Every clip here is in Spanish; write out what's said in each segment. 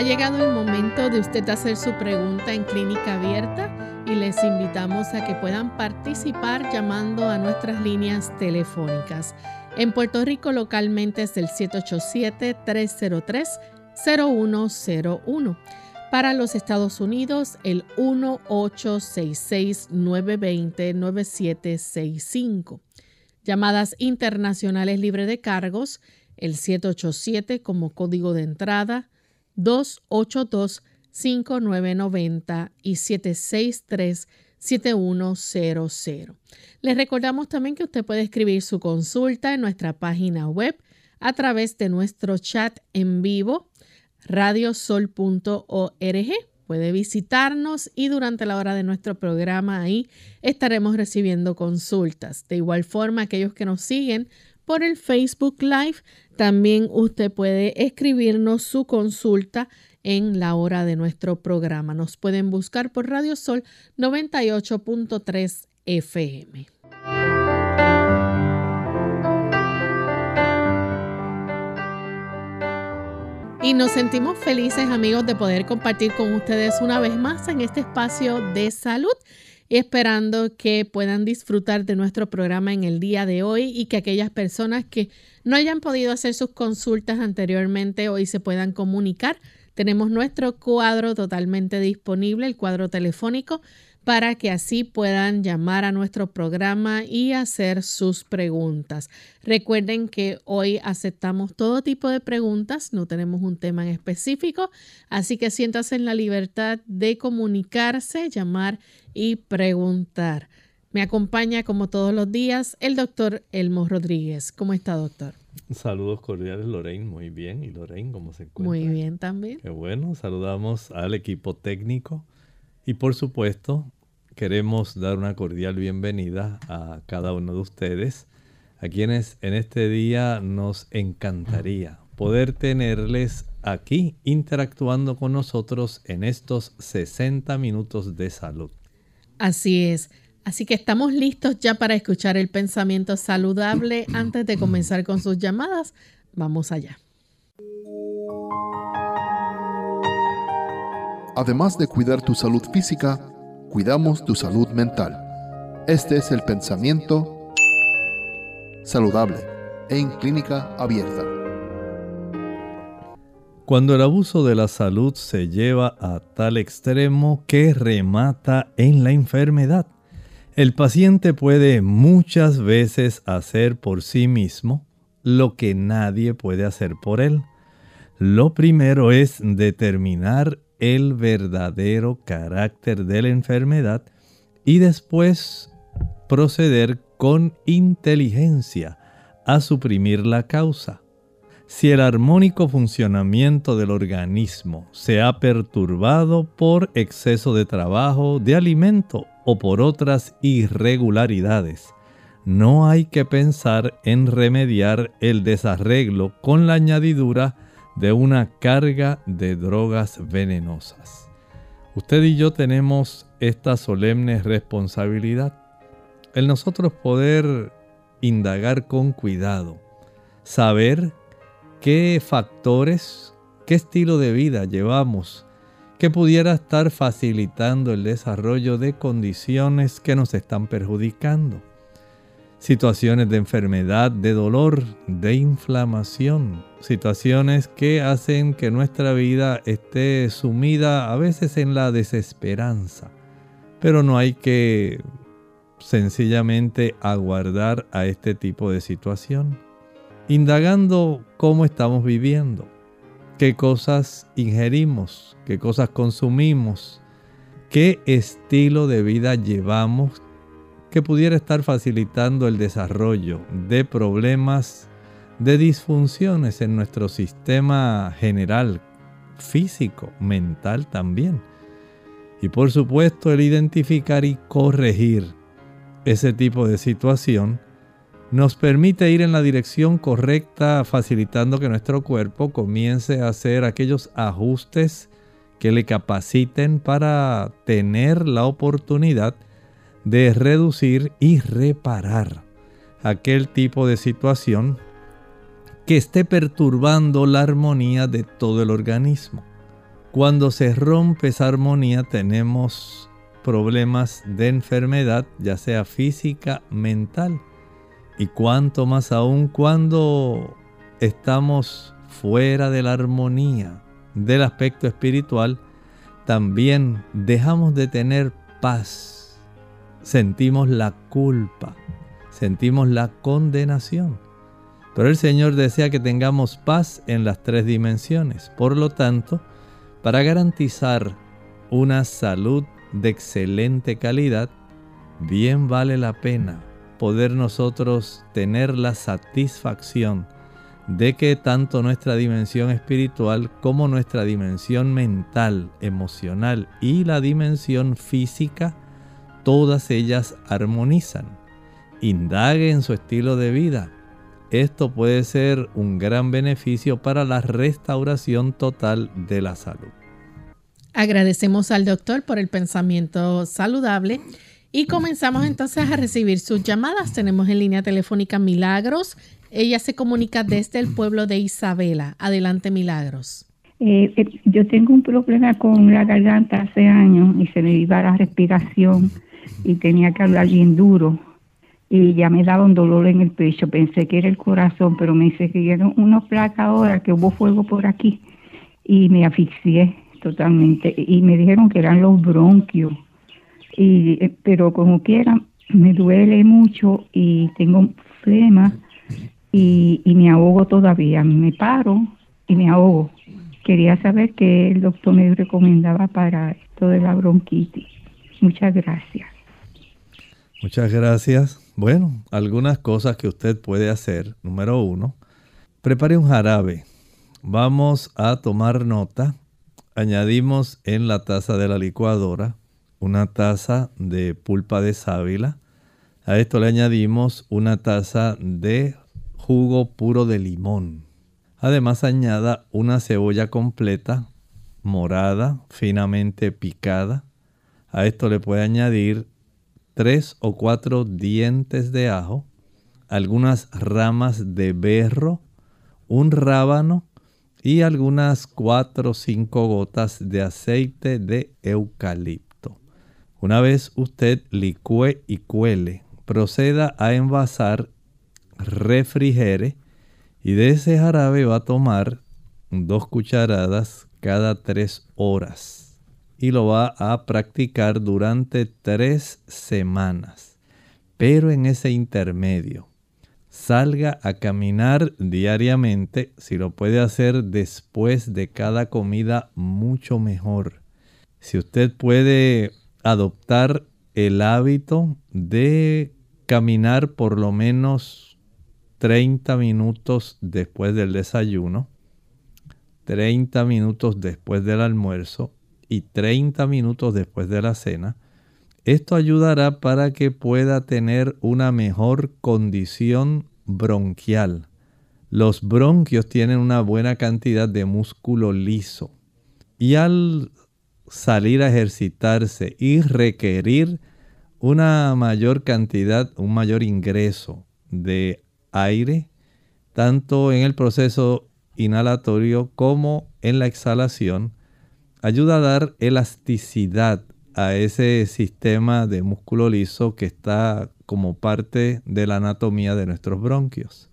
Ha llegado el momento de usted hacer su pregunta en clínica abierta y les invitamos a que puedan participar llamando a nuestras líneas telefónicas. En Puerto Rico localmente es el 787-303-0101. Para los Estados Unidos el 1866-920-9765. Llamadas internacionales libre de cargos, el 787 como código de entrada 282-5990 y 763-7100. Les recordamos también que usted puede escribir su consulta en nuestra página web a través de nuestro chat en vivo radiosol.org. Puede visitarnos y durante la hora de nuestro programa ahí estaremos recibiendo consultas. De igual forma, aquellos que nos siguen por el Facebook Live. También usted puede escribirnos su consulta en la hora de nuestro programa. Nos pueden buscar por Radio Sol 98.3 FM. Y nos sentimos felices amigos de poder compartir con ustedes una vez más en este espacio de salud esperando que puedan disfrutar de nuestro programa en el día de hoy y que aquellas personas que no hayan podido hacer sus consultas anteriormente hoy se puedan comunicar. Tenemos nuestro cuadro totalmente disponible, el cuadro telefónico para que así puedan llamar a nuestro programa y hacer sus preguntas. Recuerden que hoy aceptamos todo tipo de preguntas, no tenemos un tema en específico, así que siéntase en la libertad de comunicarse, llamar y preguntar. Me acompaña como todos los días el doctor Elmo Rodríguez. ¿Cómo está, doctor? Saludos cordiales, Lorraine. Muy bien. ¿Y Lorraine cómo se encuentra? Muy bien también. Qué bueno. Saludamos al equipo técnico y por supuesto, queremos dar una cordial bienvenida a cada uno de ustedes, a quienes en este día nos encantaría poder tenerles aquí interactuando con nosotros en estos 60 minutos de salud. Así es. Así que estamos listos ya para escuchar el pensamiento saludable. Antes de comenzar con sus llamadas, vamos allá. Además de cuidar tu salud física, cuidamos tu salud mental. Este es el pensamiento saludable en clínica abierta. Cuando el abuso de la salud se lleva a tal extremo que remata en la enfermedad, el paciente puede muchas veces hacer por sí mismo lo que nadie puede hacer por él. Lo primero es determinar el verdadero carácter de la enfermedad y después proceder con inteligencia a suprimir la causa. Si el armónico funcionamiento del organismo se ha perturbado por exceso de trabajo, de alimento o por otras irregularidades, no hay que pensar en remediar el desarreglo con la añadidura de una carga de drogas venenosas. Usted y yo tenemos esta solemne responsabilidad, el nosotros poder indagar con cuidado, saber qué factores, qué estilo de vida llevamos que pudiera estar facilitando el desarrollo de condiciones que nos están perjudicando situaciones de enfermedad, de dolor, de inflamación, situaciones que hacen que nuestra vida esté sumida a veces en la desesperanza. Pero no hay que sencillamente aguardar a este tipo de situación, indagando cómo estamos viviendo, qué cosas ingerimos, qué cosas consumimos, qué estilo de vida llevamos que pudiera estar facilitando el desarrollo de problemas de disfunciones en nuestro sistema general, físico, mental también. Y por supuesto el identificar y corregir ese tipo de situación nos permite ir en la dirección correcta, facilitando que nuestro cuerpo comience a hacer aquellos ajustes que le capaciten para tener la oportunidad reducir y reparar aquel tipo de situación que esté perturbando la armonía de todo el organismo. Cuando se rompe esa armonía tenemos problemas de enfermedad, ya sea física, mental. Y cuanto más aún cuando estamos fuera de la armonía del aspecto espiritual, también dejamos de tener paz. Sentimos la culpa, sentimos la condenación. Pero el Señor desea que tengamos paz en las tres dimensiones. Por lo tanto, para garantizar una salud de excelente calidad, bien vale la pena poder nosotros tener la satisfacción de que tanto nuestra dimensión espiritual como nuestra dimensión mental, emocional y la dimensión física, todas ellas armonizan. Indague en su estilo de vida, esto puede ser un gran beneficio para la restauración total de la salud. Agradecemos al doctor por el pensamiento saludable y comenzamos entonces a recibir sus llamadas. Tenemos en línea telefónica Milagros. Ella se comunica desde el pueblo de Isabela. Adelante, Milagros. Eh, eh, yo tengo un problema con la garganta hace años y se me iba la respiración y tenía que hablar bien duro y ya me daba un dolor en el pecho. Pensé que era el corazón, pero me dice que era una placa ahora, que hubo fuego por aquí y me asfixié totalmente. Y me dijeron que eran los bronquios. Y, eh, pero como quiera, me duele mucho y tengo flema y, y me ahogo todavía. Me paro y me ahogo. Quería saber qué el doctor me recomendaba para esto de la bronquitis. Muchas gracias. Muchas gracias. Bueno, algunas cosas que usted puede hacer. Número uno, prepare un jarabe. Vamos a tomar nota. Añadimos en la taza de la licuadora una taza de pulpa de sábila. A esto le añadimos una taza de jugo puro de limón. Además añada una cebolla completa, morada, finamente picada. A esto le puede añadir tres o cuatro dientes de ajo, algunas ramas de berro, un rábano y algunas cuatro o cinco gotas de aceite de eucalipto. Una vez usted licue y cuele, proceda a envasar, refrigere y de ese jarabe va a tomar dos cucharadas cada tres horas y lo va a practicar durante tres semanas. Pero en ese intermedio, salga a caminar diariamente, si lo puede hacer después de cada comida, mucho mejor. Si usted puede adoptar el hábito de caminar por lo menos 30 minutos después del desayuno, 30 minutos después del almuerzo y 30 minutos después de la cena, esto ayudará para que pueda tener una mejor condición bronquial. Los bronquios tienen una buena cantidad de músculo liso y al salir a ejercitarse y requerir una mayor cantidad, un mayor ingreso de aire, tanto en el proceso inhalatorio como en la exhalación, ayuda a dar elasticidad a ese sistema de músculo liso que está como parte de la anatomía de nuestros bronquios.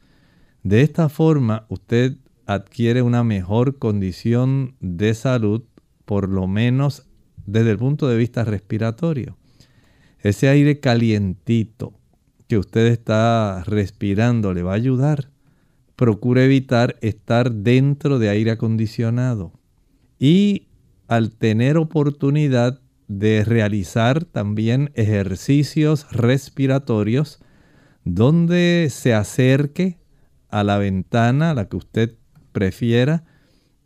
De esta forma, usted adquiere una mejor condición de salud, por lo menos desde el punto de vista respiratorio. Ese aire calientito que usted está respirando le va a ayudar. Procure evitar estar dentro de aire acondicionado. Y al tener oportunidad de realizar también ejercicios respiratorios donde se acerque a la ventana, la que usted prefiera,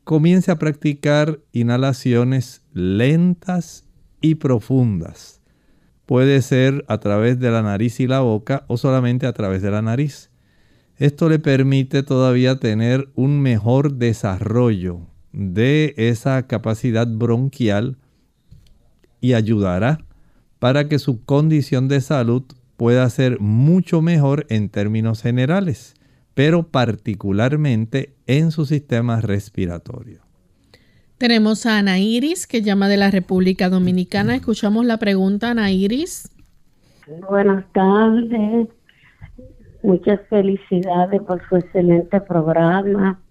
comience a practicar inhalaciones lentas y profundas. Puede ser a través de la nariz y la boca o solamente a través de la nariz. Esto le permite todavía tener un mejor desarrollo de esa capacidad bronquial y ayudará para que su condición de salud pueda ser mucho mejor en términos generales, pero particularmente en su sistema respiratorio. Tenemos a Ana Iris que llama de la República Dominicana. Escuchamos la pregunta, Ana Iris. Buenas tardes. Muchas felicidades por su excelente programa.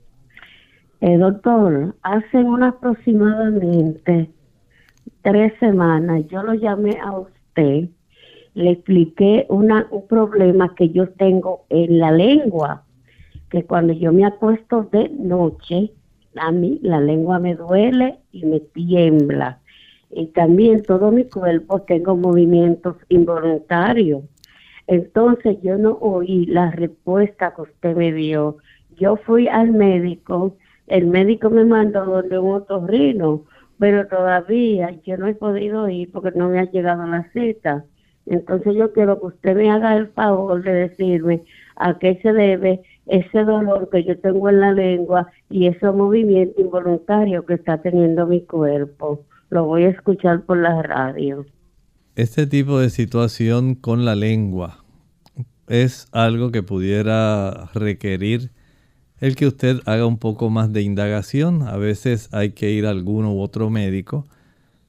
Eh, doctor, hace aproximadamente tres semanas yo lo llamé a usted, le expliqué un problema que yo tengo en la lengua, que cuando yo me acuesto de noche, a mí la lengua me duele y me tiembla. Y también todo mi cuerpo tengo movimientos involuntarios. Entonces yo no oí la respuesta que usted me dio. Yo fui al médico, el médico me mandó donde un otorrino, pero todavía yo no he podido ir porque no me ha llegado la cita. Entonces yo quiero que usted me haga el favor de decirme a qué se debe ese dolor que yo tengo en la lengua y ese movimiento involuntario que está teniendo mi cuerpo. Lo voy a escuchar por la radio. Este tipo de situación con la lengua es algo que pudiera requerir el que usted haga un poco más de indagación. A veces hay que ir a alguno u otro médico.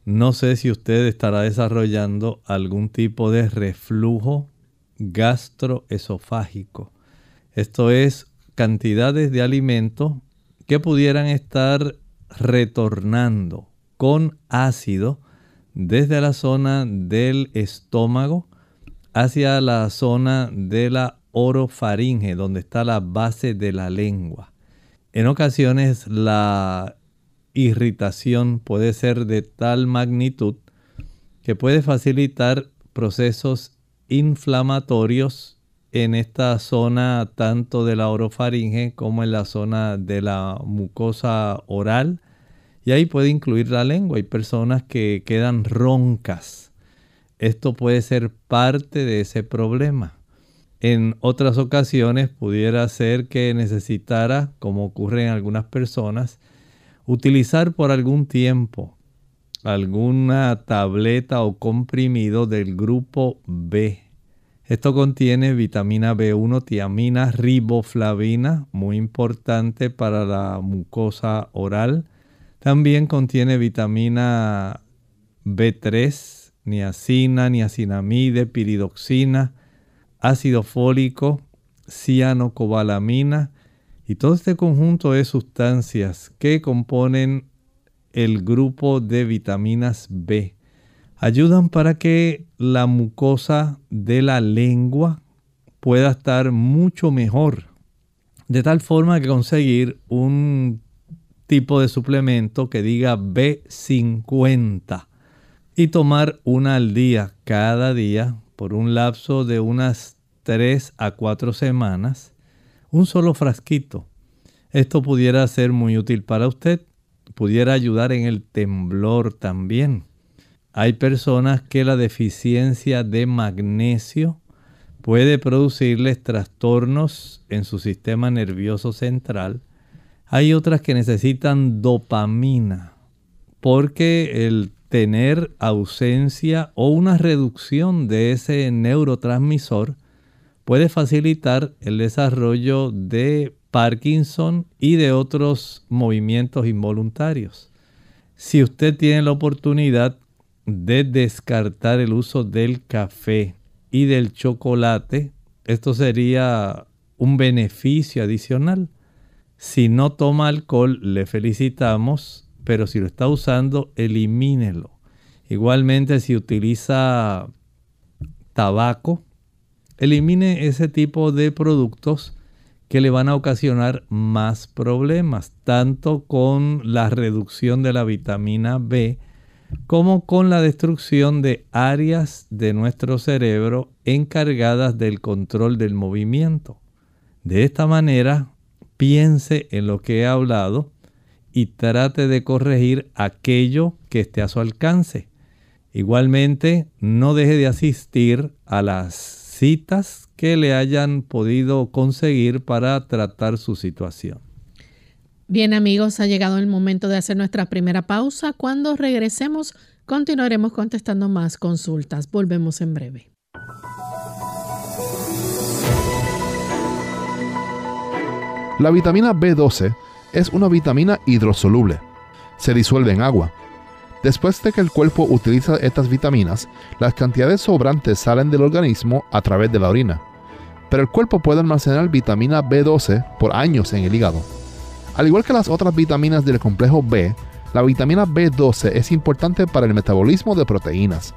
No sé si usted estará desarrollando algún tipo de reflujo gastroesofágico. Esto es cantidades de alimento que pudieran estar retornando con ácido desde la zona del estómago hacia la zona de la orofaringe, donde está la base de la lengua. En ocasiones la irritación puede ser de tal magnitud que puede facilitar procesos inflamatorios en esta zona tanto de la orofaringe como en la zona de la mucosa oral. Y ahí puede incluir la lengua. Hay personas que quedan roncas. Esto puede ser parte de ese problema. En otras ocasiones pudiera ser que necesitara, como ocurre en algunas personas, utilizar por algún tiempo alguna tableta o comprimido del grupo B esto contiene vitamina B1, tiamina, riboflavina, muy importante para la mucosa oral. También contiene vitamina B3, niacina, niacinamide, piridoxina, ácido fólico, cianocobalamina y todo este conjunto de sustancias que componen el grupo de vitaminas B ayudan para que la mucosa de la lengua pueda estar mucho mejor. De tal forma que conseguir un tipo de suplemento que diga B50 y tomar una al día cada día por un lapso de unas 3 a 4 semanas, un solo frasquito. Esto pudiera ser muy útil para usted, pudiera ayudar en el temblor también. Hay personas que la deficiencia de magnesio puede producirles trastornos en su sistema nervioso central. Hay otras que necesitan dopamina porque el tener ausencia o una reducción de ese neurotransmisor puede facilitar el desarrollo de Parkinson y de otros movimientos involuntarios. Si usted tiene la oportunidad de descartar el uso del café y del chocolate, esto sería un beneficio adicional. Si no toma alcohol, le felicitamos, pero si lo está usando, elimínelo. Igualmente, si utiliza tabaco, elimine ese tipo de productos que le van a ocasionar más problemas, tanto con la reducción de la vitamina B, como con la destrucción de áreas de nuestro cerebro encargadas del control del movimiento. De esta manera, piense en lo que he hablado y trate de corregir aquello que esté a su alcance. Igualmente, no deje de asistir a las citas que le hayan podido conseguir para tratar su situación. Bien amigos, ha llegado el momento de hacer nuestra primera pausa. Cuando regresemos, continuaremos contestando más consultas. Volvemos en breve. La vitamina B12 es una vitamina hidrosoluble. Se disuelve en agua. Después de que el cuerpo utiliza estas vitaminas, las cantidades sobrantes salen del organismo a través de la orina. Pero el cuerpo puede almacenar vitamina B12 por años en el hígado. Al igual que las otras vitaminas del complejo B, la vitamina B12 es importante para el metabolismo de proteínas.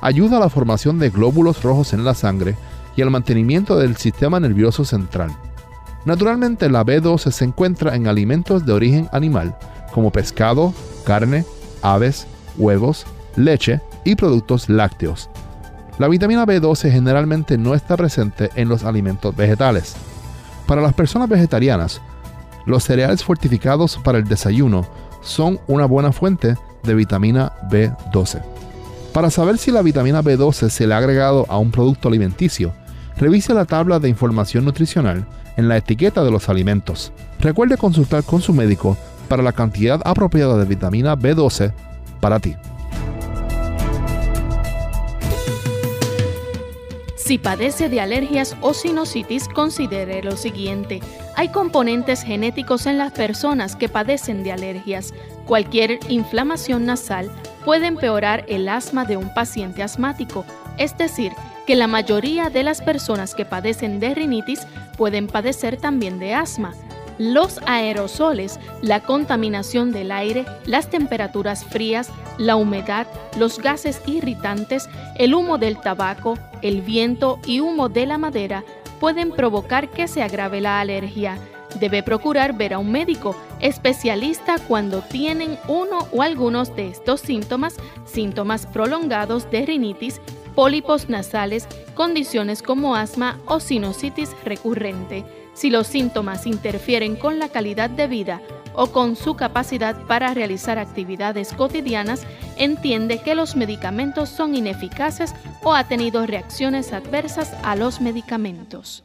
Ayuda a la formación de glóbulos rojos en la sangre y al mantenimiento del sistema nervioso central. Naturalmente la B12 se encuentra en alimentos de origen animal como pescado, carne, aves, huevos, leche y productos lácteos. La vitamina B12 generalmente no está presente en los alimentos vegetales. Para las personas vegetarianas, los cereales fortificados para el desayuno son una buena fuente de vitamina B12. Para saber si la vitamina B12 se le ha agregado a un producto alimenticio, revise la tabla de información nutricional en la etiqueta de los alimentos. Recuerde consultar con su médico para la cantidad apropiada de vitamina B12 para ti. Si padece de alergias o sinusitis, considere lo siguiente. Hay componentes genéticos en las personas que padecen de alergias. Cualquier inflamación nasal puede empeorar el asma de un paciente asmático, es decir, que la mayoría de las personas que padecen de rinitis pueden padecer también de asma. Los aerosoles, la contaminación del aire, las temperaturas frías, la humedad, los gases irritantes, el humo del tabaco, el viento y humo de la madera pueden provocar que se agrave la alergia. Debe procurar ver a un médico especialista cuando tienen uno o algunos de estos síntomas, síntomas prolongados de rinitis, pólipos nasales, condiciones como asma o sinusitis recurrente. Si los síntomas interfieren con la calidad de vida o con su capacidad para realizar actividades cotidianas, entiende que los medicamentos son ineficaces o ha tenido reacciones adversas a los medicamentos.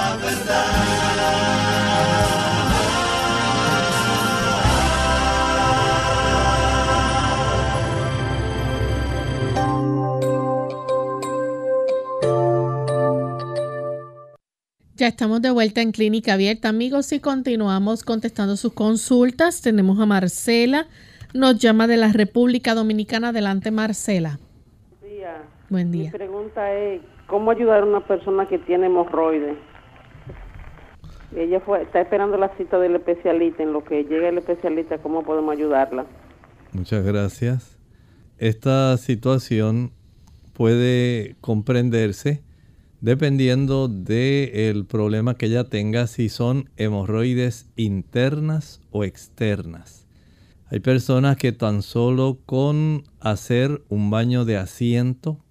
Ya estamos de vuelta en Clínica Abierta, amigos, y continuamos contestando sus consultas. Tenemos a Marcela, nos llama de la República Dominicana. Adelante, Marcela. Buen día. Buen día. Mi pregunta es, ¿cómo ayudar a una persona que tiene hemorroides? Ella fue, está esperando la cita del especialista. En lo que llega el especialista, ¿cómo podemos ayudarla? Muchas gracias. Esta situación puede comprenderse dependiendo del problema que ella tenga, si son hemorroides internas o externas. Hay personas que tan solo con hacer un baño de asiento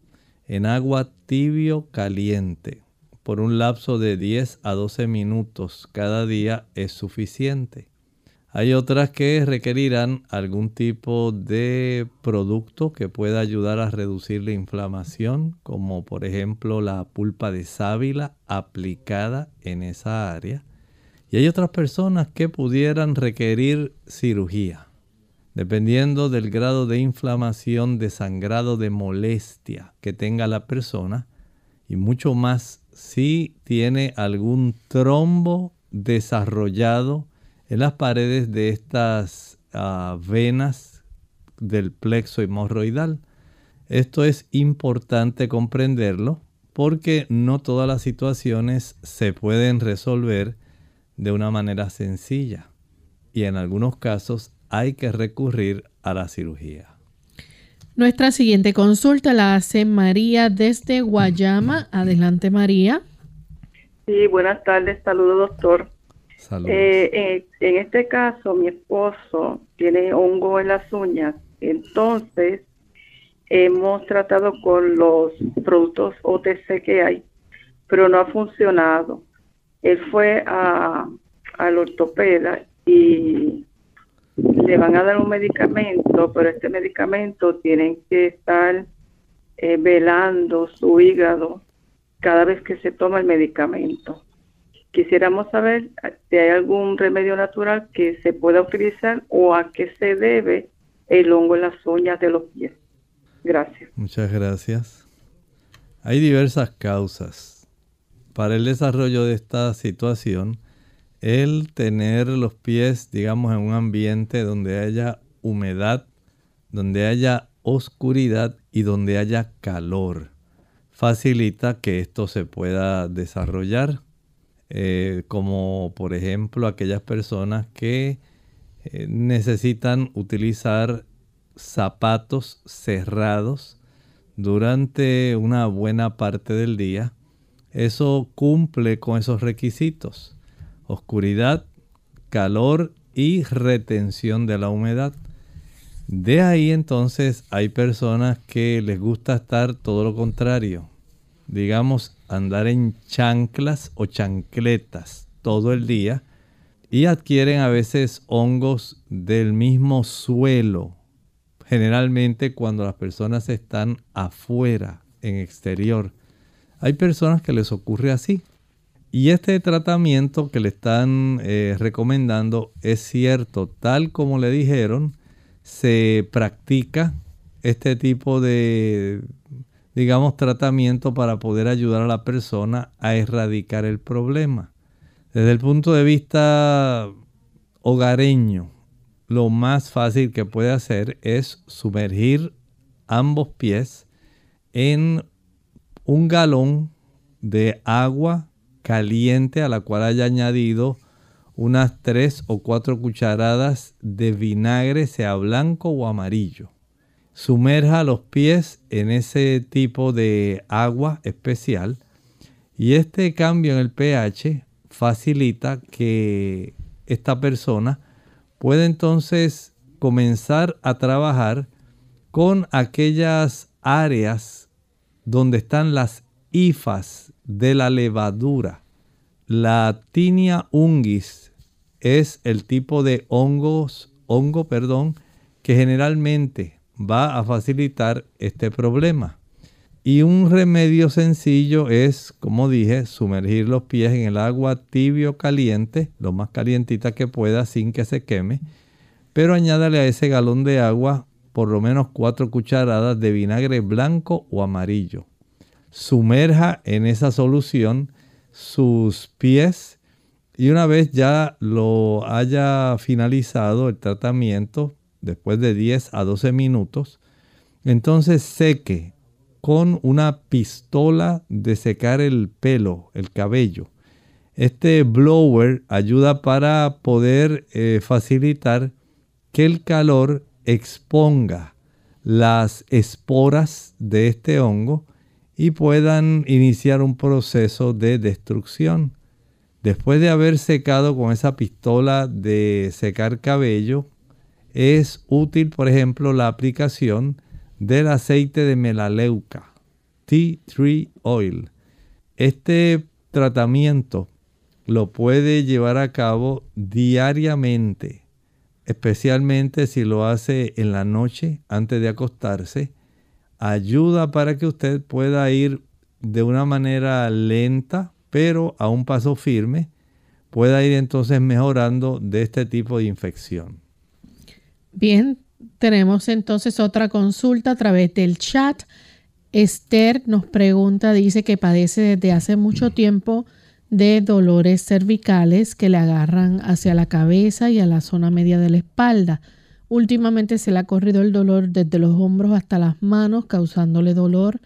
en agua tibio caliente por un lapso de 10 a 12 minutos cada día es suficiente. Hay otras que requerirán algún tipo de producto que pueda ayudar a reducir la inflamación, como por ejemplo la pulpa de sábila aplicada en esa área. Y hay otras personas que pudieran requerir cirugía, dependiendo del grado de inflamación, de sangrado, de molestia que tenga la persona. y mucho más si tiene algún trombo desarrollado en las paredes de estas ah, venas del plexo hemorroidal. Esto es importante comprenderlo porque no todas las situaciones se pueden resolver de una manera sencilla y en algunos casos hay que recurrir a la cirugía. Nuestra siguiente consulta la hace María desde Guayama. Adelante María. Sí, buenas tardes. Saludos, doctor. Eh, eh, en este caso, mi esposo tiene hongo en las uñas. Entonces, hemos tratado con los productos OTC que hay, pero no ha funcionado. Él fue a, al ortopeda y le van a dar un medicamento, pero este medicamento tienen que estar eh, velando su hígado cada vez que se toma el medicamento. Quisiéramos saber si hay algún remedio natural que se pueda utilizar o a qué se debe el hongo en las uñas de los pies. Gracias. Muchas gracias. Hay diversas causas para el desarrollo de esta situación el tener los pies, digamos, en un ambiente donde haya humedad, donde haya oscuridad y donde haya calor, facilita que esto se pueda desarrollar. Eh, como por ejemplo aquellas personas que eh, necesitan utilizar zapatos cerrados durante una buena parte del día. Eso cumple con esos requisitos oscuridad, calor y retención de la humedad. De ahí entonces hay personas que les gusta estar todo lo contrario. Digamos, andar en chanclas o chancletas todo el día y adquieren a veces hongos del mismo suelo. Generalmente cuando las personas están afuera, en exterior. Hay personas que les ocurre así. Y este tratamiento que le están eh, recomendando es cierto, tal como le dijeron, se practica este tipo de, digamos, tratamiento para poder ayudar a la persona a erradicar el problema. Desde el punto de vista hogareño, lo más fácil que puede hacer es sumergir ambos pies en un galón de agua caliente a la cual haya añadido unas 3 o 4 cucharadas de vinagre, sea blanco o amarillo. Sumerja los pies en ese tipo de agua especial y este cambio en el pH facilita que esta persona pueda entonces comenzar a trabajar con aquellas áreas donde están las hifas de la levadura. La tinia ungis es el tipo de hongos, hongo, perdón, que generalmente va a facilitar este problema. Y un remedio sencillo es, como dije, sumergir los pies en el agua tibio caliente, lo más calientita que pueda sin que se queme, pero añádale a ese galón de agua por lo menos cuatro cucharadas de vinagre blanco o amarillo sumerja en esa solución sus pies y una vez ya lo haya finalizado el tratamiento, después de 10 a 12 minutos, entonces seque con una pistola de secar el pelo, el cabello. Este blower ayuda para poder eh, facilitar que el calor exponga las esporas de este hongo y puedan iniciar un proceso de destrucción. Después de haber secado con esa pistola de secar cabello, es útil, por ejemplo, la aplicación del aceite de melaleuca, Tea Tree Oil. Este tratamiento lo puede llevar a cabo diariamente, especialmente si lo hace en la noche antes de acostarse ayuda para que usted pueda ir de una manera lenta, pero a un paso firme, pueda ir entonces mejorando de este tipo de infección. Bien, tenemos entonces otra consulta a través del chat. Esther nos pregunta, dice que padece desde hace mucho tiempo de dolores cervicales que le agarran hacia la cabeza y a la zona media de la espalda. Últimamente se le ha corrido el dolor desde los hombros hasta las manos, causándole dolor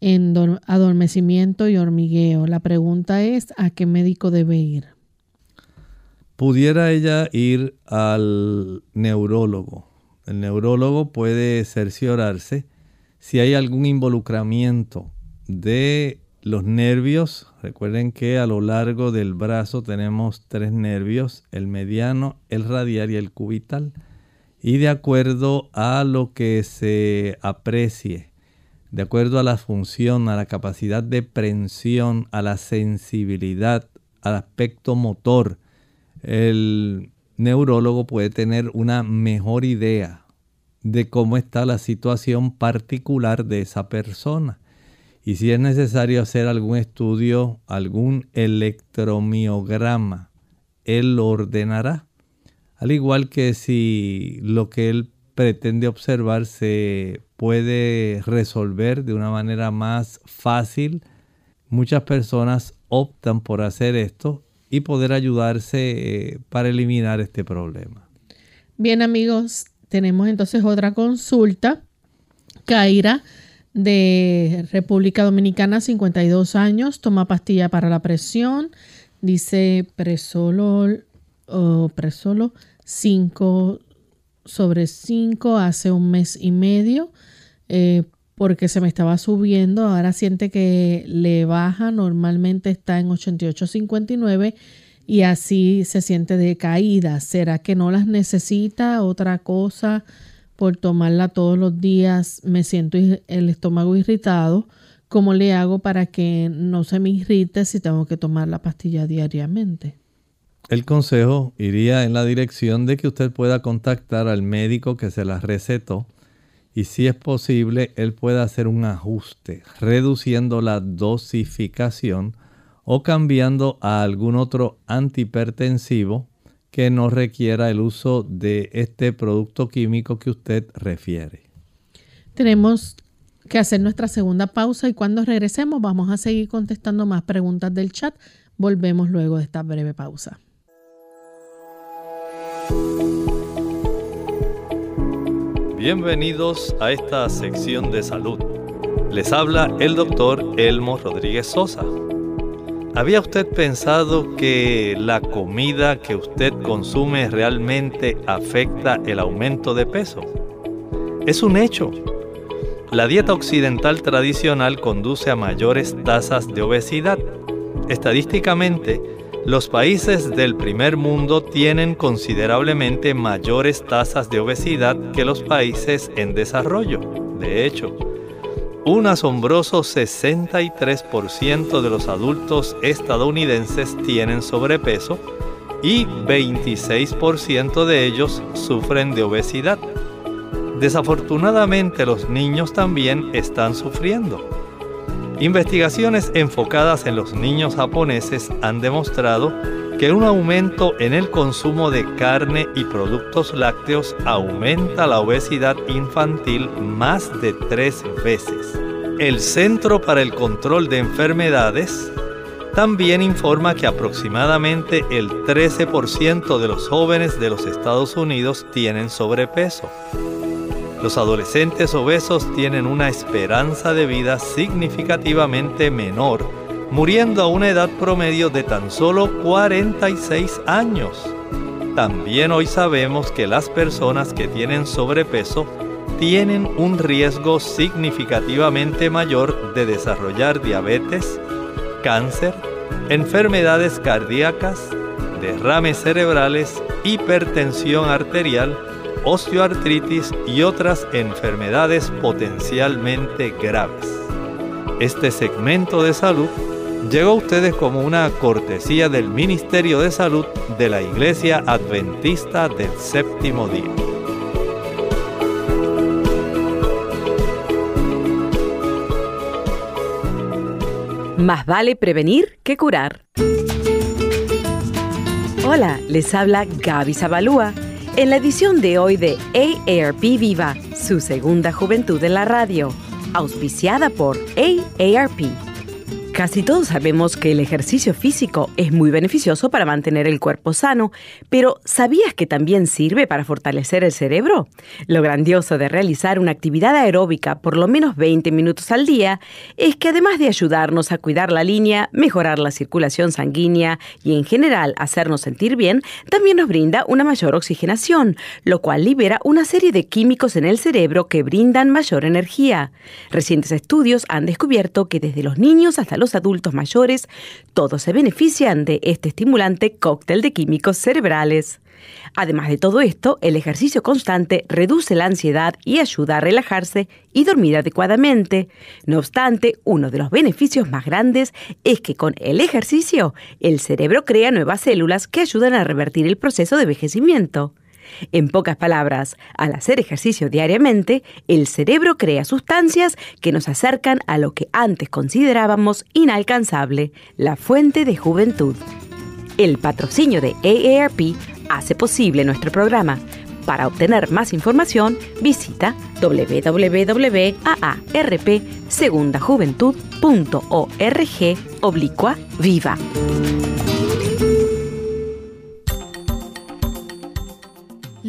en adormecimiento y hormigueo. La pregunta es, ¿a qué médico debe ir? Pudiera ella ir al neurólogo. El neurólogo puede cerciorarse si hay algún involucramiento de los nervios, recuerden que a lo largo del brazo tenemos tres nervios, el mediano, el radial y el cubital. Y de acuerdo a lo que se aprecie, de acuerdo a la función, a la capacidad de prensión, a la sensibilidad, al aspecto motor, el neurólogo puede tener una mejor idea de cómo está la situación particular de esa persona y si es necesario hacer algún estudio, algún electromiograma, él lo ordenará. Al igual que si lo que él pretende observar se puede resolver de una manera más fácil, muchas personas optan por hacer esto y poder ayudarse eh, para eliminar este problema. Bien amigos, tenemos entonces otra consulta. Kaira de República Dominicana, 52 años, toma pastilla para la presión, dice presolo, o presolo 5 sobre 5 hace un mes y medio, eh, porque se me estaba subiendo, ahora siente que le baja, normalmente está en 88.59 y así se siente decaída. ¿Será que no las necesita? Otra cosa por tomarla todos los días me siento el estómago irritado. ¿Cómo le hago para que no se me irrite si tengo que tomar la pastilla diariamente? El consejo iría en la dirección de que usted pueda contactar al médico que se la recetó y si es posible él pueda hacer un ajuste reduciendo la dosificación o cambiando a algún otro antihipertensivo que no requiera el uso de este producto químico que usted refiere. Tenemos que hacer nuestra segunda pausa y cuando regresemos vamos a seguir contestando más preguntas del chat. Volvemos luego de esta breve pausa. Bienvenidos a esta sección de salud. Les habla el doctor Elmo Rodríguez Sosa. ¿Había usted pensado que la comida que usted consume realmente afecta el aumento de peso? Es un hecho. La dieta occidental tradicional conduce a mayores tasas de obesidad. Estadísticamente, los países del primer mundo tienen considerablemente mayores tasas de obesidad que los países en desarrollo. De hecho, un asombroso 63% de los adultos estadounidenses tienen sobrepeso y 26% de ellos sufren de obesidad. Desafortunadamente los niños también están sufriendo. Investigaciones enfocadas en los niños japoneses han demostrado que un aumento en el consumo de carne y productos lácteos aumenta la obesidad infantil más de tres veces. El Centro para el Control de Enfermedades también informa que aproximadamente el 13% de los jóvenes de los Estados Unidos tienen sobrepeso. Los adolescentes obesos tienen una esperanza de vida significativamente menor muriendo a una edad promedio de tan solo 46 años. También hoy sabemos que las personas que tienen sobrepeso tienen un riesgo significativamente mayor de desarrollar diabetes, cáncer, enfermedades cardíacas, derrames cerebrales, hipertensión arterial, osteoartritis y otras enfermedades potencialmente graves. Este segmento de salud llegó a ustedes como una cortesía del Ministerio de Salud de la Iglesia Adventista del Séptimo Día. Más vale prevenir que curar. Hola, les habla Gaby Zabalúa en la edición de hoy de AARP Viva, su segunda juventud en la radio auspiciada por AARP. Casi todos sabemos que el ejercicio físico es muy beneficioso para mantener el cuerpo sano, pero ¿sabías que también sirve para fortalecer el cerebro? Lo grandioso de realizar una actividad aeróbica por lo menos 20 minutos al día es que además de ayudarnos a cuidar la línea, mejorar la circulación sanguínea y en general hacernos sentir bien, también nos brinda una mayor oxigenación, lo cual libera una serie de químicos en el cerebro que brindan mayor energía. Recientes estudios han descubierto que desde los niños hasta los adultos mayores, todos se benefician de este estimulante cóctel de químicos cerebrales. Además de todo esto, el ejercicio constante reduce la ansiedad y ayuda a relajarse y dormir adecuadamente. No obstante, uno de los beneficios más grandes es que con el ejercicio, el cerebro crea nuevas células que ayudan a revertir el proceso de envejecimiento. En pocas palabras, al hacer ejercicio diariamente, el cerebro crea sustancias que nos acercan a lo que antes considerábamos inalcanzable, la fuente de juventud. El patrocinio de AARP hace posible nuestro programa. Para obtener más información, visita www.aarpsegundajuventud.org oblicua viva.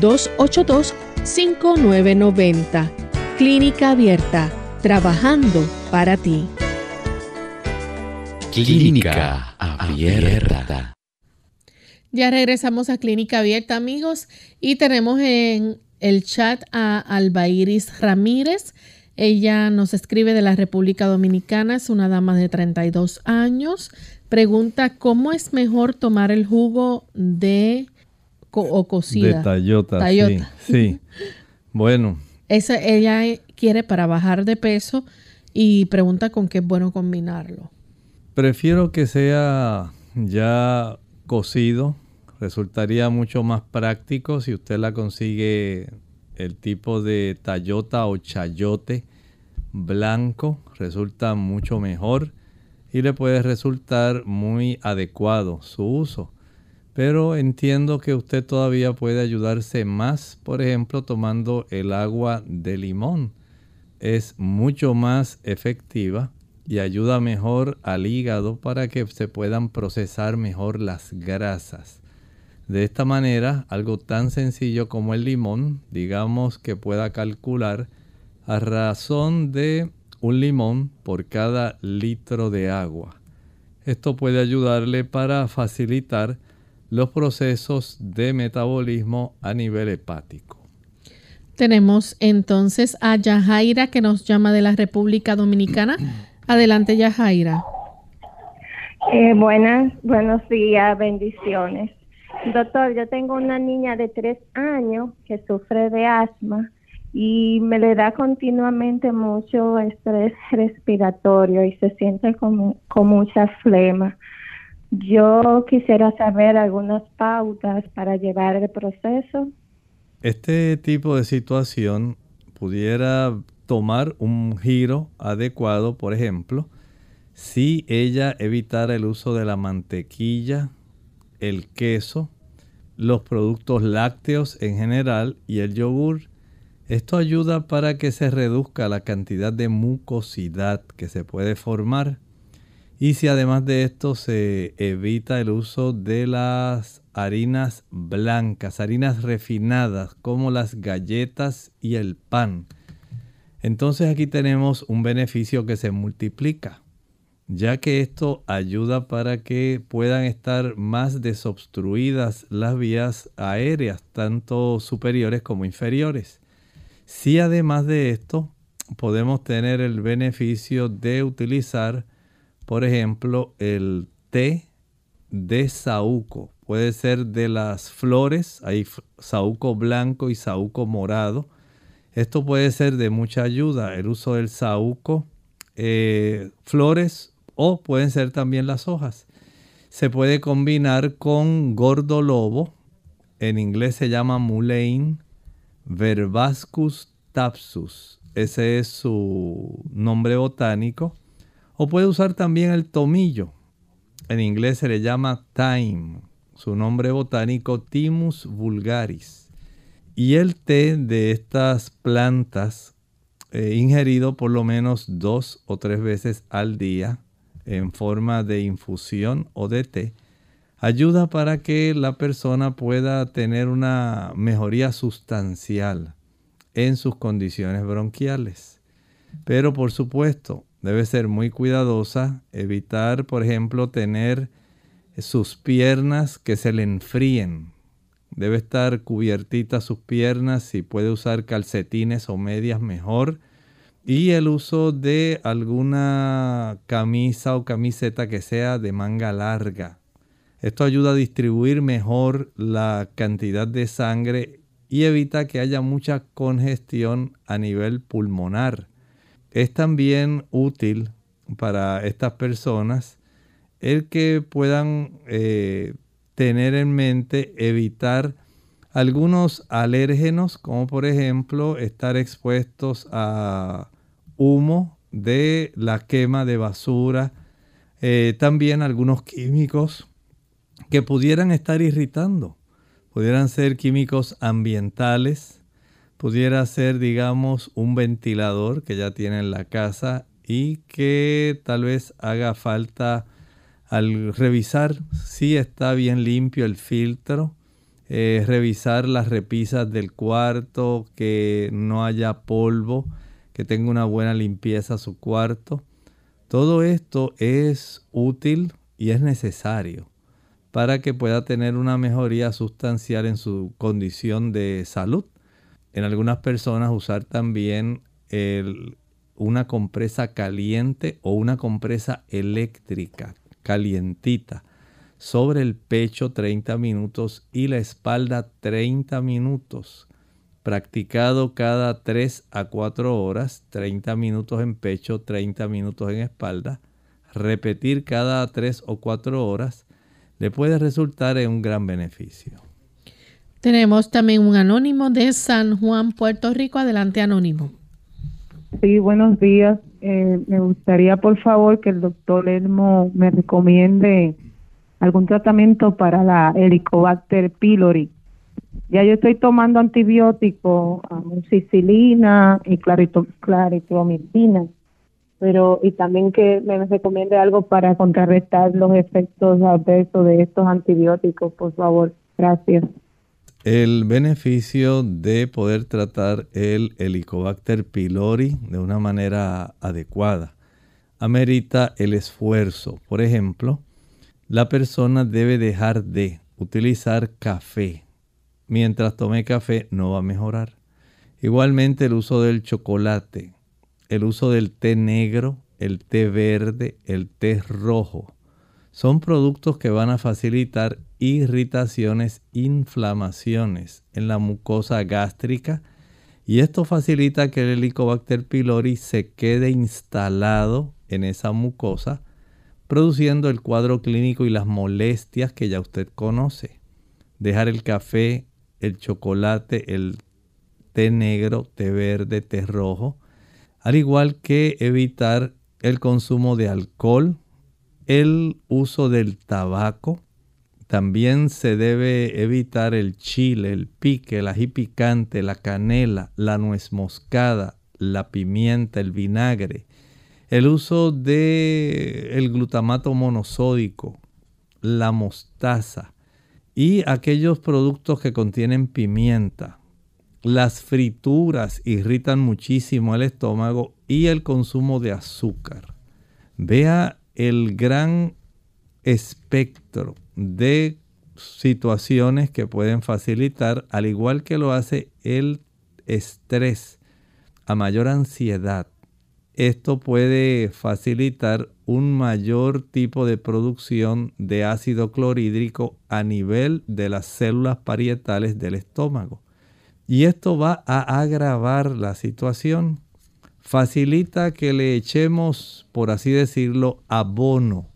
282-5990. Clínica Abierta, trabajando para ti. Clínica Abierta. Ya regresamos a Clínica Abierta, amigos, y tenemos en el chat a Albairis Ramírez. Ella nos escribe de la República Dominicana, es una dama de 32 años. Pregunta, ¿cómo es mejor tomar el jugo de o cocida. De Tayota, Sí, sí. Bueno. Esa, ella quiere para bajar de peso y pregunta con qué es bueno combinarlo. Prefiero que sea ya cocido. Resultaría mucho más práctico si usted la consigue el tipo de Tayota o chayote blanco. Resulta mucho mejor y le puede resultar muy adecuado su uso. Pero entiendo que usted todavía puede ayudarse más, por ejemplo, tomando el agua de limón. Es mucho más efectiva y ayuda mejor al hígado para que se puedan procesar mejor las grasas. De esta manera, algo tan sencillo como el limón, digamos que pueda calcular a razón de un limón por cada litro de agua. Esto puede ayudarle para facilitar los procesos de metabolismo a nivel hepático. Tenemos entonces a Yajaira que nos llama de la República Dominicana. Adelante, Yajaira. Eh, buenas, buenos días, bendiciones. Doctor, yo tengo una niña de tres años que sufre de asma y me le da continuamente mucho estrés respiratorio y se siente con, con mucha flema. Yo quisiera saber algunas pautas para llevar el proceso. Este tipo de situación pudiera tomar un giro adecuado, por ejemplo, si ella evitara el uso de la mantequilla, el queso, los productos lácteos en general y el yogur. Esto ayuda para que se reduzca la cantidad de mucosidad que se puede formar y si además de esto se evita el uso de las harinas blancas, harinas refinadas como las galletas y el pan. Entonces aquí tenemos un beneficio que se multiplica, ya que esto ayuda para que puedan estar más desobstruidas las vías aéreas, tanto superiores como inferiores. Si además de esto podemos tener el beneficio de utilizar, por ejemplo, el té de saúco. Puede ser de las flores, hay saúco blanco y saúco morado. Esto puede ser de mucha ayuda, el uso del saúco, eh, flores o pueden ser también las hojas. Se puede combinar con gordo lobo, en inglés se llama mullein, verbascus tapsus, ese es su nombre botánico. O puede usar también el tomillo, en inglés se le llama thyme, su nombre botánico Thymus vulgaris. Y el té de estas plantas, eh, ingerido por lo menos dos o tres veces al día en forma de infusión o de té, ayuda para que la persona pueda tener una mejoría sustancial en sus condiciones bronquiales. Pero por supuesto, debe ser muy cuidadosa, evitar, por ejemplo, tener sus piernas que se le enfríen. Debe estar cubiertita sus piernas, si puede usar calcetines o medias mejor. Y el uso de alguna camisa o camiseta que sea de manga larga. Esto ayuda a distribuir mejor la cantidad de sangre y evita que haya mucha congestión a nivel pulmonar. Es también útil para estas personas el que puedan eh, tener en mente evitar algunos alérgenos, como por ejemplo estar expuestos a humo de la quema de basura, eh, también algunos químicos que pudieran estar irritando, pudieran ser químicos ambientales, pudiera ser, digamos, un ventilador que ya tiene en la casa y que tal vez haga falta al revisar si está bien limpio el filtro, eh, revisar las repisas del cuarto, que no haya polvo, que tenga una buena limpieza su cuarto. Todo esto es útil y es necesario para que pueda tener una mejoría sustancial en su condición de salud. En algunas personas usar también una compresa caliente o una compresa eléctrica calientita sobre el pecho 30 minutos y la espalda 30 minutos. Practicado cada 3 a 4 horas, 30 minutos en pecho, 30 minutos en espalda. Repetir cada 3 o 4 horas le puede resultar en un gran beneficio. Tenemos también un anónimo de San Juan, Puerto Rico. Adelante, anónimo. Sí, buenos días. Eh, me gustaría, por favor, que el doctor Elmo me recomiende algún tratamiento para la Helicobacter pylori. Ya yo estoy tomando antibióticos, amoxicilina y claritromicina, pero y también que me recomiende algo para contrarrestar los efectos adversos de estos antibióticos, por favor. Gracias. El beneficio de poder tratar el Helicobacter pylori de una manera adecuada amerita el esfuerzo. Por ejemplo, la persona debe dejar de utilizar café. Mientras tome café no va a mejorar. Igualmente el uso del chocolate, el uso del té negro, el té verde, el té rojo. Son productos que van a facilitar irritaciones, inflamaciones en la mucosa gástrica y esto facilita que el Helicobacter pylori se quede instalado en esa mucosa, produciendo el cuadro clínico y las molestias que ya usted conoce. Dejar el café, el chocolate, el té negro, té verde, té rojo, al igual que evitar el consumo de alcohol, el uso del tabaco, también se debe evitar el chile, el pique, el ají picante, la canela, la nuez moscada, la pimienta, el vinagre, el uso de el glutamato monosódico, la mostaza y aquellos productos que contienen pimienta. las frituras irritan muchísimo el estómago y el consumo de azúcar. Vea el gran espectro de situaciones que pueden facilitar, al igual que lo hace el estrés, a mayor ansiedad. Esto puede facilitar un mayor tipo de producción de ácido clorhídrico a nivel de las células parietales del estómago. Y esto va a agravar la situación. Facilita que le echemos, por así decirlo, abono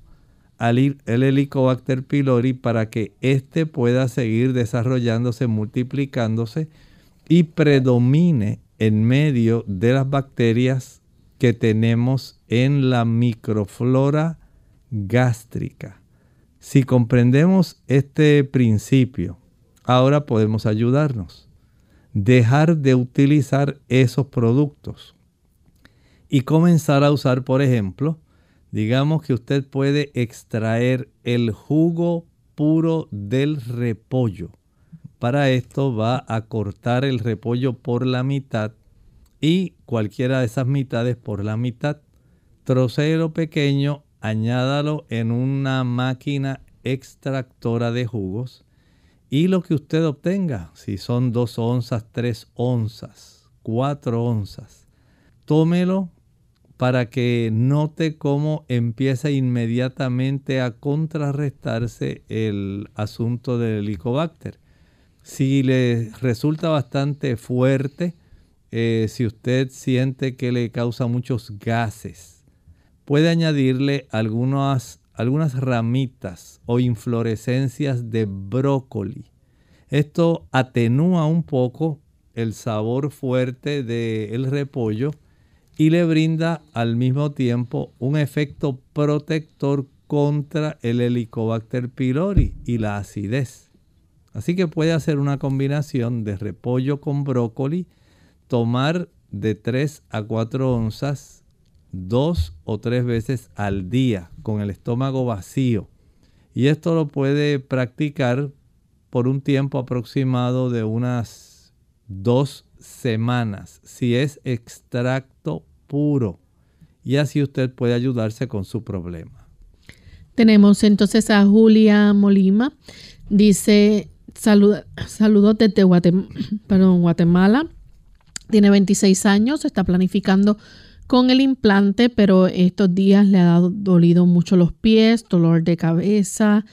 el Helicobacter pylori para que éste pueda seguir desarrollándose, multiplicándose y predomine en medio de las bacterias que tenemos en la microflora gástrica. Si comprendemos este principio, ahora podemos ayudarnos. Dejar de utilizar esos productos y comenzar a usar, por ejemplo, digamos que usted puede extraer el jugo puro del repollo. Para esto va a cortar el repollo por la mitad y cualquiera de esas mitades por la mitad. Trocero pequeño, añádalo en una máquina extractora de jugos y lo que usted obtenga, si son dos onzas, tres onzas, cuatro onzas, tómelo para que note cómo empieza inmediatamente a contrarrestarse el asunto del helicobacter. Si le resulta bastante fuerte, eh, si usted siente que le causa muchos gases, puede añadirle algunas, algunas ramitas o inflorescencias de brócoli. Esto atenúa un poco el sabor fuerte del repollo y le brinda al mismo tiempo un efecto protector contra el Helicobacter pylori y la acidez. Así que puede hacer una combinación de repollo con brócoli, tomar de 3 a 4 onzas dos o tres veces al día con el estómago vacío. Y esto lo puede practicar por un tiempo aproximado de unas dos semanas si es extracto puro. Y así usted puede ayudarse con su problema. Tenemos entonces a Julia Molima. Dice, saludos desde Guatemala. Tiene 26 años, está planificando con el implante, pero estos días le ha dado, dolido mucho los pies, dolor de cabeza,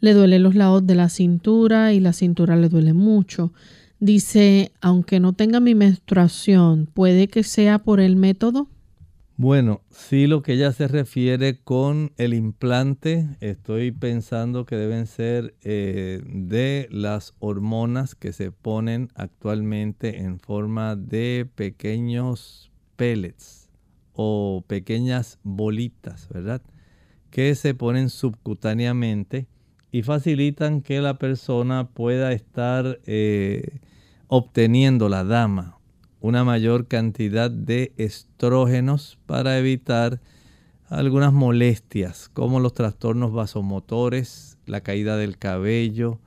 le duele los lados de la cintura y la cintura le duele mucho. Dice, aunque no tenga mi menstruación, ¿puede que sea por el método? Bueno, sí lo que ella se refiere con el implante, estoy pensando que deben ser eh, de las hormonas que se ponen actualmente en forma de pequeños pellets o pequeñas bolitas, ¿verdad? Que se ponen subcutáneamente y facilitan que la persona pueda estar eh, obteniendo la dama una mayor cantidad de estrógenos para evitar algunas molestias como los trastornos vasomotores, la caída del cabello,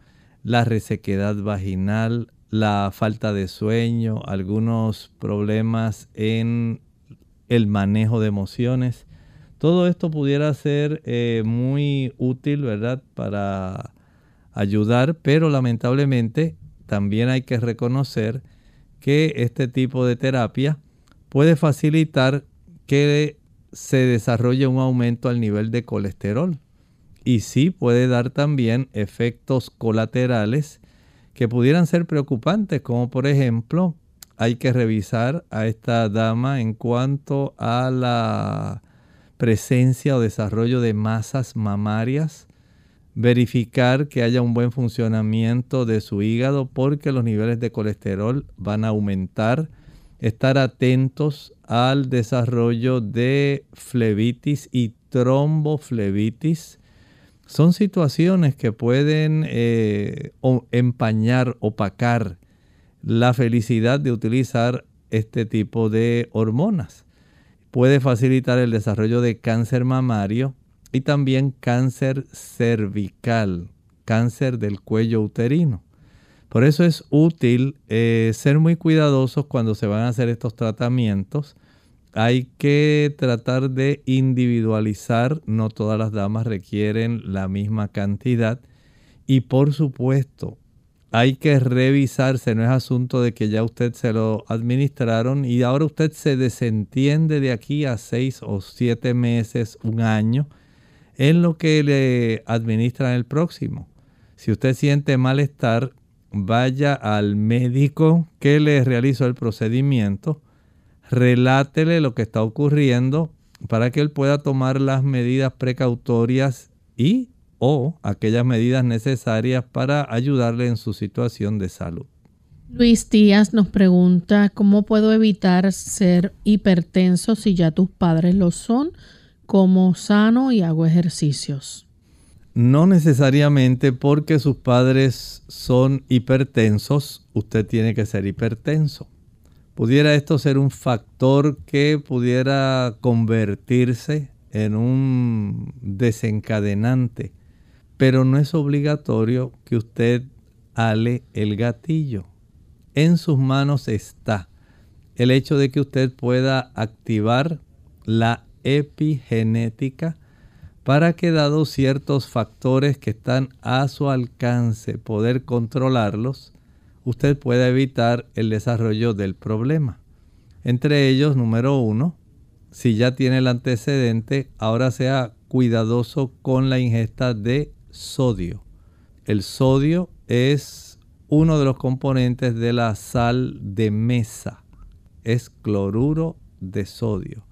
la resequedad vaginal, la falta de sueño, algunos problemas en el manejo de emociones. Todo esto pudiera ser eh, muy útil, ¿verdad? Para ayudar, pero lamentablemente también hay que reconocer que este tipo de terapia puede facilitar que se desarrolle un aumento al nivel de colesterol. Y sí puede dar también efectos colaterales que pudieran ser preocupantes, como por ejemplo hay que revisar a esta dama en cuanto a la presencia o desarrollo de masas mamarias verificar que haya un buen funcionamiento de su hígado porque los niveles de colesterol van a aumentar, estar atentos al desarrollo de flebitis y tromboflebitis. Son situaciones que pueden eh, empañar, opacar la felicidad de utilizar este tipo de hormonas. Puede facilitar el desarrollo de cáncer mamario, y también cáncer cervical, cáncer del cuello uterino. Por eso es útil eh, ser muy cuidadosos cuando se van a hacer estos tratamientos. Hay que tratar de individualizar, no todas las damas requieren la misma cantidad. Y por supuesto, hay que revisarse, no es asunto de que ya usted se lo administraron y ahora usted se desentiende de aquí a seis o siete meses, un año, en lo que le administran el próximo. Si usted siente malestar, vaya al médico que le realizó el procedimiento, relátele lo que está ocurriendo para que él pueda tomar las medidas precautorias y o aquellas medidas necesarias para ayudarle en su situación de salud. Luis Díaz nos pregunta cómo puedo evitar ser hipertenso si ya tus padres lo son, como sano y hago ejercicios. No necesariamente porque sus padres son hipertensos, usted tiene que ser hipertenso. Pudiera esto ser un factor que pudiera convertirse en un desencadenante, pero no es obligatorio que usted ale el gatillo. En sus manos está el hecho de que usted pueda activar la epigenética para que dado ciertos factores que están a su alcance poder controlarlos, usted pueda evitar el desarrollo del problema. Entre ellos, número uno, si ya tiene el antecedente, ahora sea cuidadoso con la ingesta de sodio. El sodio es uno de los componentes de la sal de mesa. Es cloruro de sodio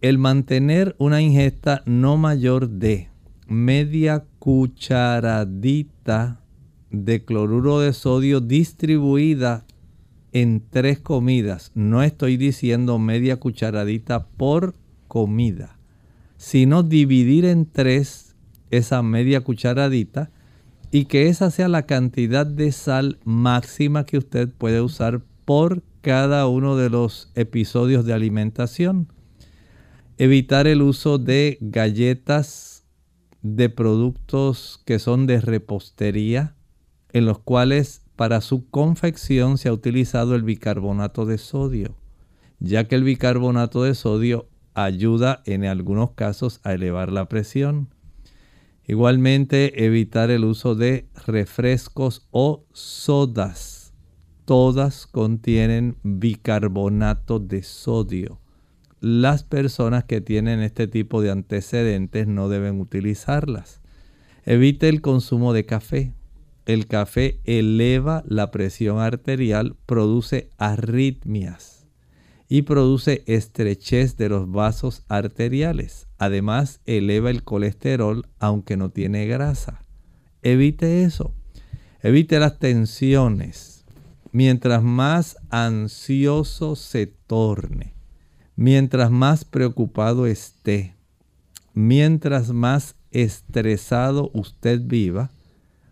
el mantener una ingesta no mayor de media cucharadita de cloruro de sodio distribuida en tres comidas. No estoy diciendo media cucharadita por comida, sino dividir en tres esa media cucharadita y que esa sea la cantidad de sal máxima que usted puede usar por cada uno de los episodios de alimentación. Evitar el uso de galletas de productos que son de repostería, en los cuales para su confección se ha utilizado el bicarbonato de sodio, ya que el bicarbonato de sodio ayuda en algunos casos a elevar la presión. Igualmente evitar el uso de refrescos o sodas. Todas contienen bicarbonato de sodio las personas que tienen este tipo de antecedentes no deben utilizarlas. Evite el consumo de café. El café eleva la presión arterial, produce arritmias y produce estrechez de los vasos arteriales. Además, eleva el colesterol aunque no tiene grasa. Evite eso. Evite las tensiones. Mientras más ansioso se torne, Mientras más preocupado esté, mientras más estresado usted viva,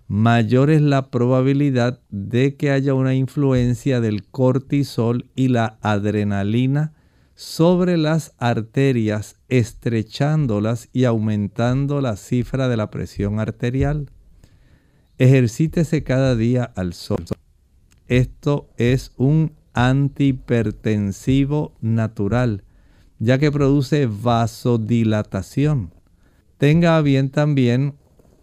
mayor es la probabilidad de que haya una influencia del cortisol y la adrenalina sobre las arterias, estrechándolas y aumentando la cifra de la presión arterial. Ejercítese cada día al sol. Esto es un antihipertensivo natural, ya que produce vasodilatación. Tenga bien también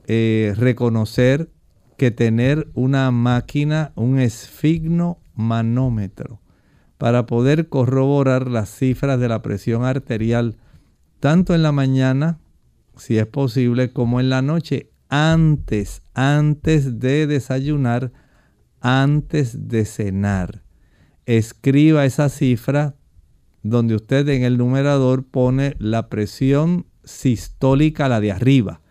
eh, reconocer que tener una máquina, un esfignomanómetro, para poder corroborar las cifras de la presión arterial, tanto en la mañana, si es posible, como en la noche, antes, antes de desayunar, antes de cenar escriba esa cifra donde usted en el numerador pone la presión sistólica, la de arriba,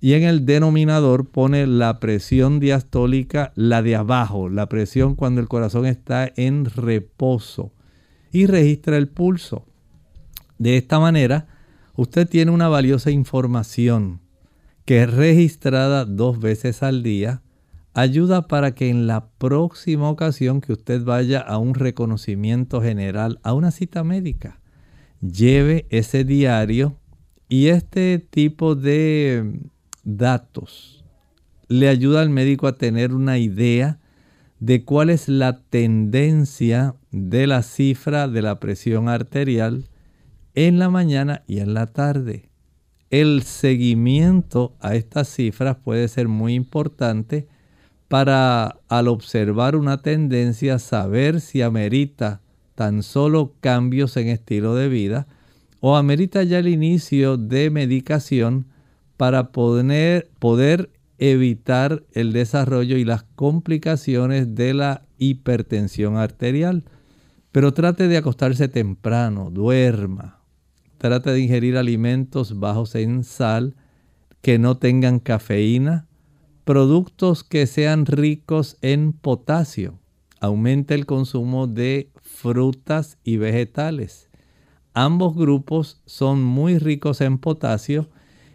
y en el denominador pone la presión diastólica, la de abajo, la presión cuando el corazón está en reposo, y registra el pulso. De esta manera, usted tiene una valiosa información que es registrada dos veces al día ayuda para que en la próxima ocasión que usted vaya a un reconocimiento general, a una cita médica, lleve ese diario y este tipo de datos le ayuda al médico a tener una idea de cuál es la tendencia de la cifra de la presión arterial en la mañana y en la tarde. El seguimiento a estas cifras puede ser muy importante para al observar una tendencia saber si amerita tan solo cambios en estilo de vida o amerita ya el inicio de medicación para poder, poder evitar el desarrollo y las complicaciones de la hipertensión arterial. Pero trate de acostarse temprano, duerma. Trate de ingerir alimentos bajos en sal, que no tengan cafeína, productos que sean ricos en potasio. Aumente el consumo de frutas y vegetales. Ambos grupos son muy ricos en potasio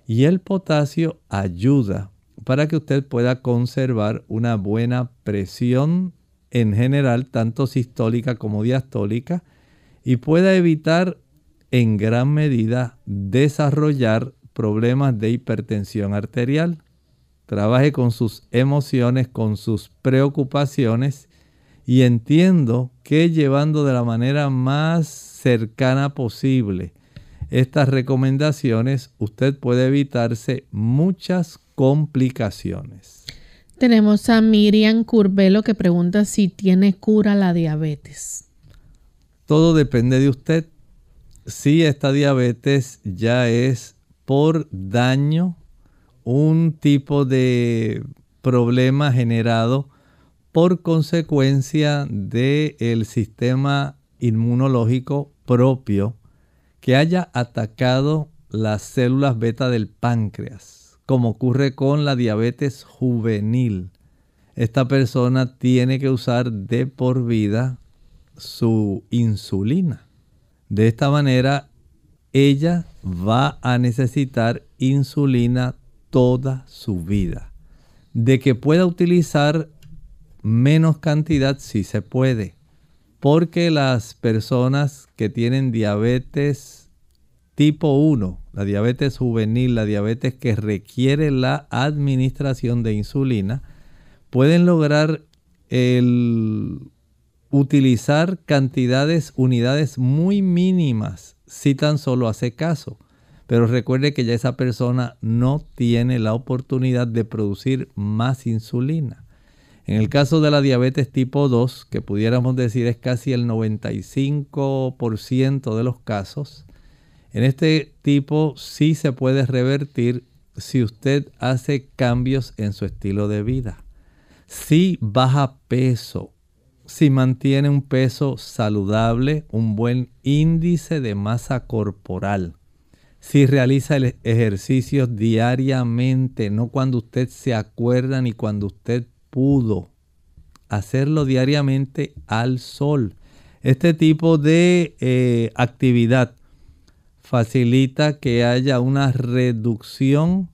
y el potasio ayuda para que usted pueda conservar una buena presión en general, tanto sistólica como diastólica, y pueda evitar en gran medida desarrollar problemas de hipertensión arterial. Trabaje con sus emociones, con sus preocupaciones y entiendo que llevando de la manera más cercana posible estas recomendaciones, usted puede evitarse muchas complicaciones. Tenemos a Miriam Curbelo que pregunta si tiene cura la diabetes. Todo depende de usted. Si esta diabetes ya es por daño, un tipo de problema generado por consecuencia del sistema inmunológico propio que haya atacado las células beta del páncreas como ocurre con la diabetes juvenil. Esta persona tiene que usar de por vida su insulina. De esta manera, ella va a necesitar insulina toda su vida. De que pueda utilizar menos cantidad si se puede. Porque las personas que tienen diabetes tipo 1, la diabetes juvenil, la diabetes que requiere la administración de insulina, pueden lograr el utilizar cantidades, unidades muy mínimas si tan solo hace caso. Pero recuerde que ya esa persona no tiene la oportunidad de producir más insulina. En el caso de la diabetes tipo 2, que pudiéramos decir es casi el 95% de los casos, en este tipo sí se puede revertir si usted hace cambios en su estilo de vida. Si baja peso, si mantiene un peso saludable, un buen índice de masa corporal, si realiza el ejercicio diariamente, no cuando usted se acuerda ni cuando usted pudo, hacerlo diariamente al sol. Este tipo de eh, actividad facilita que haya una reducción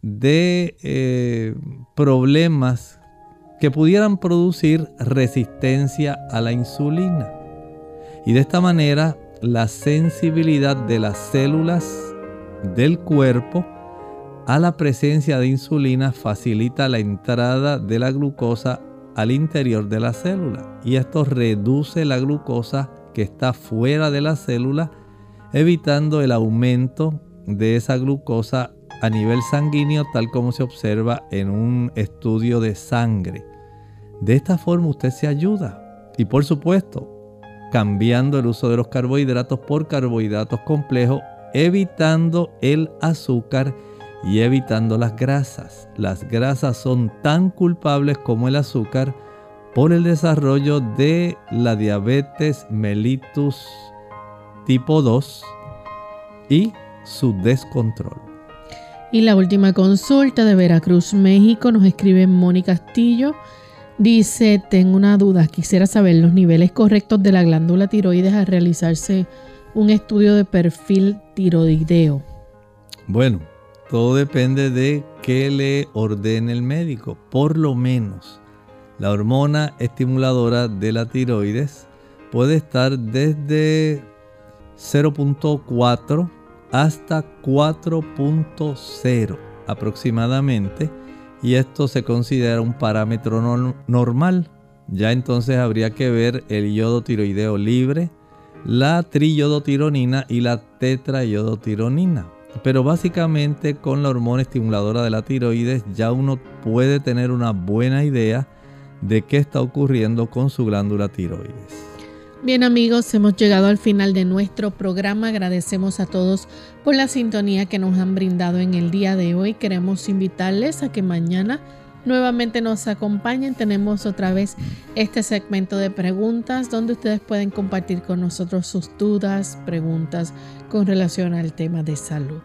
de eh, problemas que pudieran producir resistencia a la insulina. Y de esta manera la sensibilidad de las células del cuerpo a la presencia de insulina facilita la entrada de la glucosa al interior de la célula y esto reduce la glucosa que está fuera de la célula evitando el aumento de esa glucosa a nivel sanguíneo tal como se observa en un estudio de sangre. De esta forma usted se ayuda y por supuesto cambiando el uso de los carbohidratos por carbohidratos complejos, evitando el azúcar y evitando las grasas. Las grasas son tan culpables como el azúcar por el desarrollo de la diabetes mellitus tipo 2 y su descontrol. Y la última consulta de Veracruz, México, nos escribe Mónica Castillo. Dice, tengo una duda, quisiera saber los niveles correctos de la glándula tiroides al realizarse un estudio de perfil tiroideo. Bueno, todo depende de qué le ordene el médico. Por lo menos, la hormona estimuladora de la tiroides puede estar desde 0.4 hasta 4.0 aproximadamente y esto se considera un parámetro normal ya entonces habría que ver el yodo tiroideo libre, la triyodotironina y la tetrayodotironina. Pero básicamente con la hormona estimuladora de la tiroides ya uno puede tener una buena idea de qué está ocurriendo con su glándula tiroides. Bien amigos, hemos llegado al final de nuestro programa. Agradecemos a todos por la sintonía que nos han brindado en el día de hoy. Queremos invitarles a que mañana nuevamente nos acompañen. Tenemos otra vez este segmento de preguntas donde ustedes pueden compartir con nosotros sus dudas, preguntas con relación al tema de salud.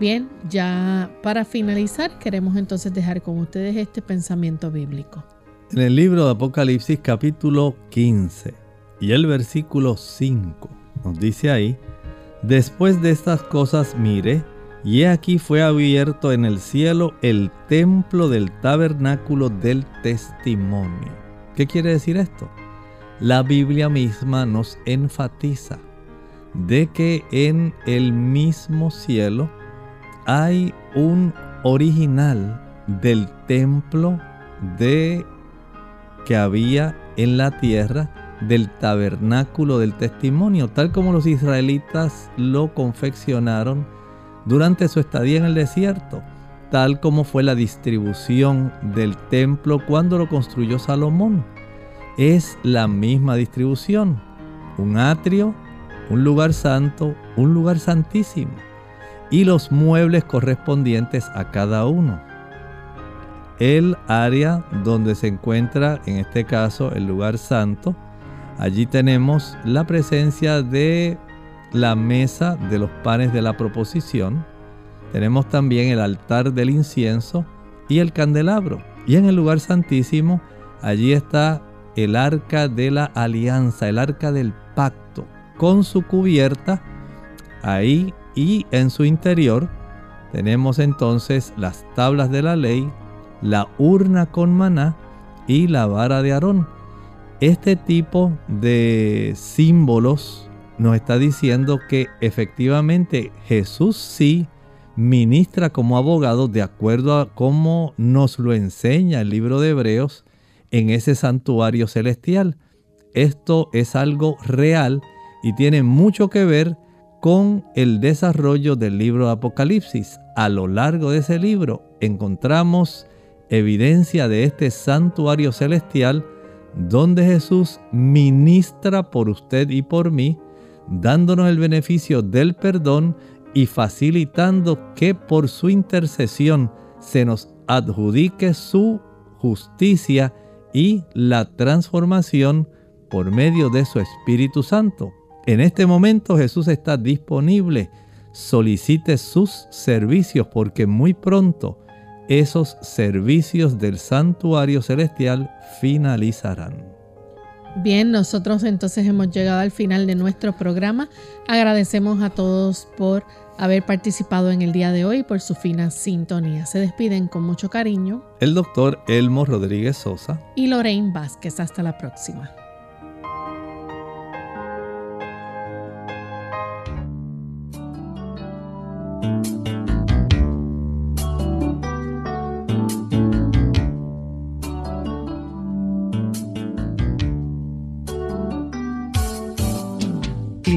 Bien, ya para finalizar queremos entonces dejar con ustedes este pensamiento bíblico. En el libro de Apocalipsis capítulo 15 y el versículo 5 nos dice ahí, después de estas cosas mire, y aquí fue abierto en el cielo el templo del tabernáculo del testimonio. ¿Qué quiere decir esto? La Biblia misma nos enfatiza de que en el mismo cielo hay un original del templo de que había en la tierra del tabernáculo del testimonio, tal como los israelitas lo confeccionaron durante su estadía en el desierto, tal como fue la distribución del templo cuando lo construyó Salomón. Es la misma distribución, un atrio, un lugar santo, un lugar santísimo, y los muebles correspondientes a cada uno. El área donde se encuentra, en este caso, el lugar santo, allí tenemos la presencia de la mesa de los panes de la proposición. Tenemos también el altar del incienso y el candelabro. Y en el lugar santísimo, allí está el arca de la alianza, el arca del pacto, con su cubierta ahí y en su interior tenemos entonces las tablas de la ley, la urna con maná y la vara de Aarón. Este tipo de símbolos nos está diciendo que efectivamente Jesús sí ministra como abogado de acuerdo a cómo nos lo enseña el libro de Hebreos en ese santuario celestial. Esto es algo real y tiene mucho que ver con el desarrollo del libro de Apocalipsis. A lo largo de ese libro encontramos evidencia de este santuario celestial donde Jesús ministra por usted y por mí dándonos el beneficio del perdón y facilitando que por su intercesión se nos adjudique su justicia y la transformación por medio de su Espíritu Santo. En este momento Jesús está disponible. Solicite sus servicios porque muy pronto esos servicios del santuario celestial finalizarán. Bien, nosotros entonces hemos llegado al final de nuestro programa. Agradecemos a todos por haber participado en el día de hoy por su fina sintonía. Se despiden con mucho cariño. El doctor Elmo Rodríguez Sosa. Y Lorraine Vázquez. Hasta la próxima.